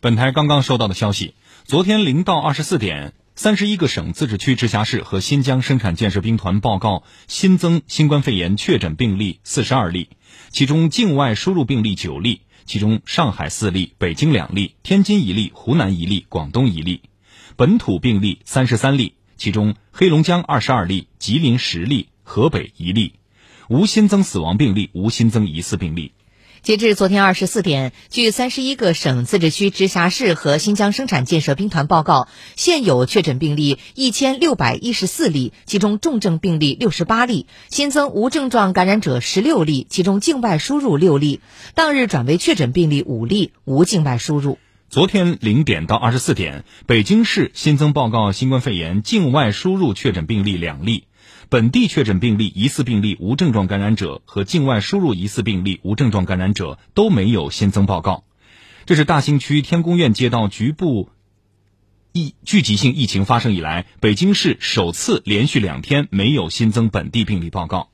本台刚刚收到的消息，昨天零到二十四点，三十一个省、自治区、直辖市和新疆生产建设兵团报告新增新冠肺炎确诊病例四十二例，其中境外输入病例九例，其中上海四例，北京两例，天津一例，湖南一例，广东一例；本土病例三十三例，其中黑龙江二十二例，吉林十例，河北一例，无新增死亡病例，无新增疑似病例。截至昨天二十四点，据三十一个省、自治区、直辖市和新疆生产建设兵团报告，现有确诊病例一千六百一十四例，其中重症病例六十八例，新增无症状感染者十六例，其中境外输入六例，当日转为确诊病例五例，无境外输入。昨天零点到二十四点，北京市新增报告新冠肺炎境外输入确诊病例两例。本地确诊病例、疑似病例、无症状感染者和境外输入疑似病例、无症状感染者都没有新增报告。这是大兴区天宫院街道局部疫聚集性疫情发生以来，北京市首次连续两天没有新增本地病例报告。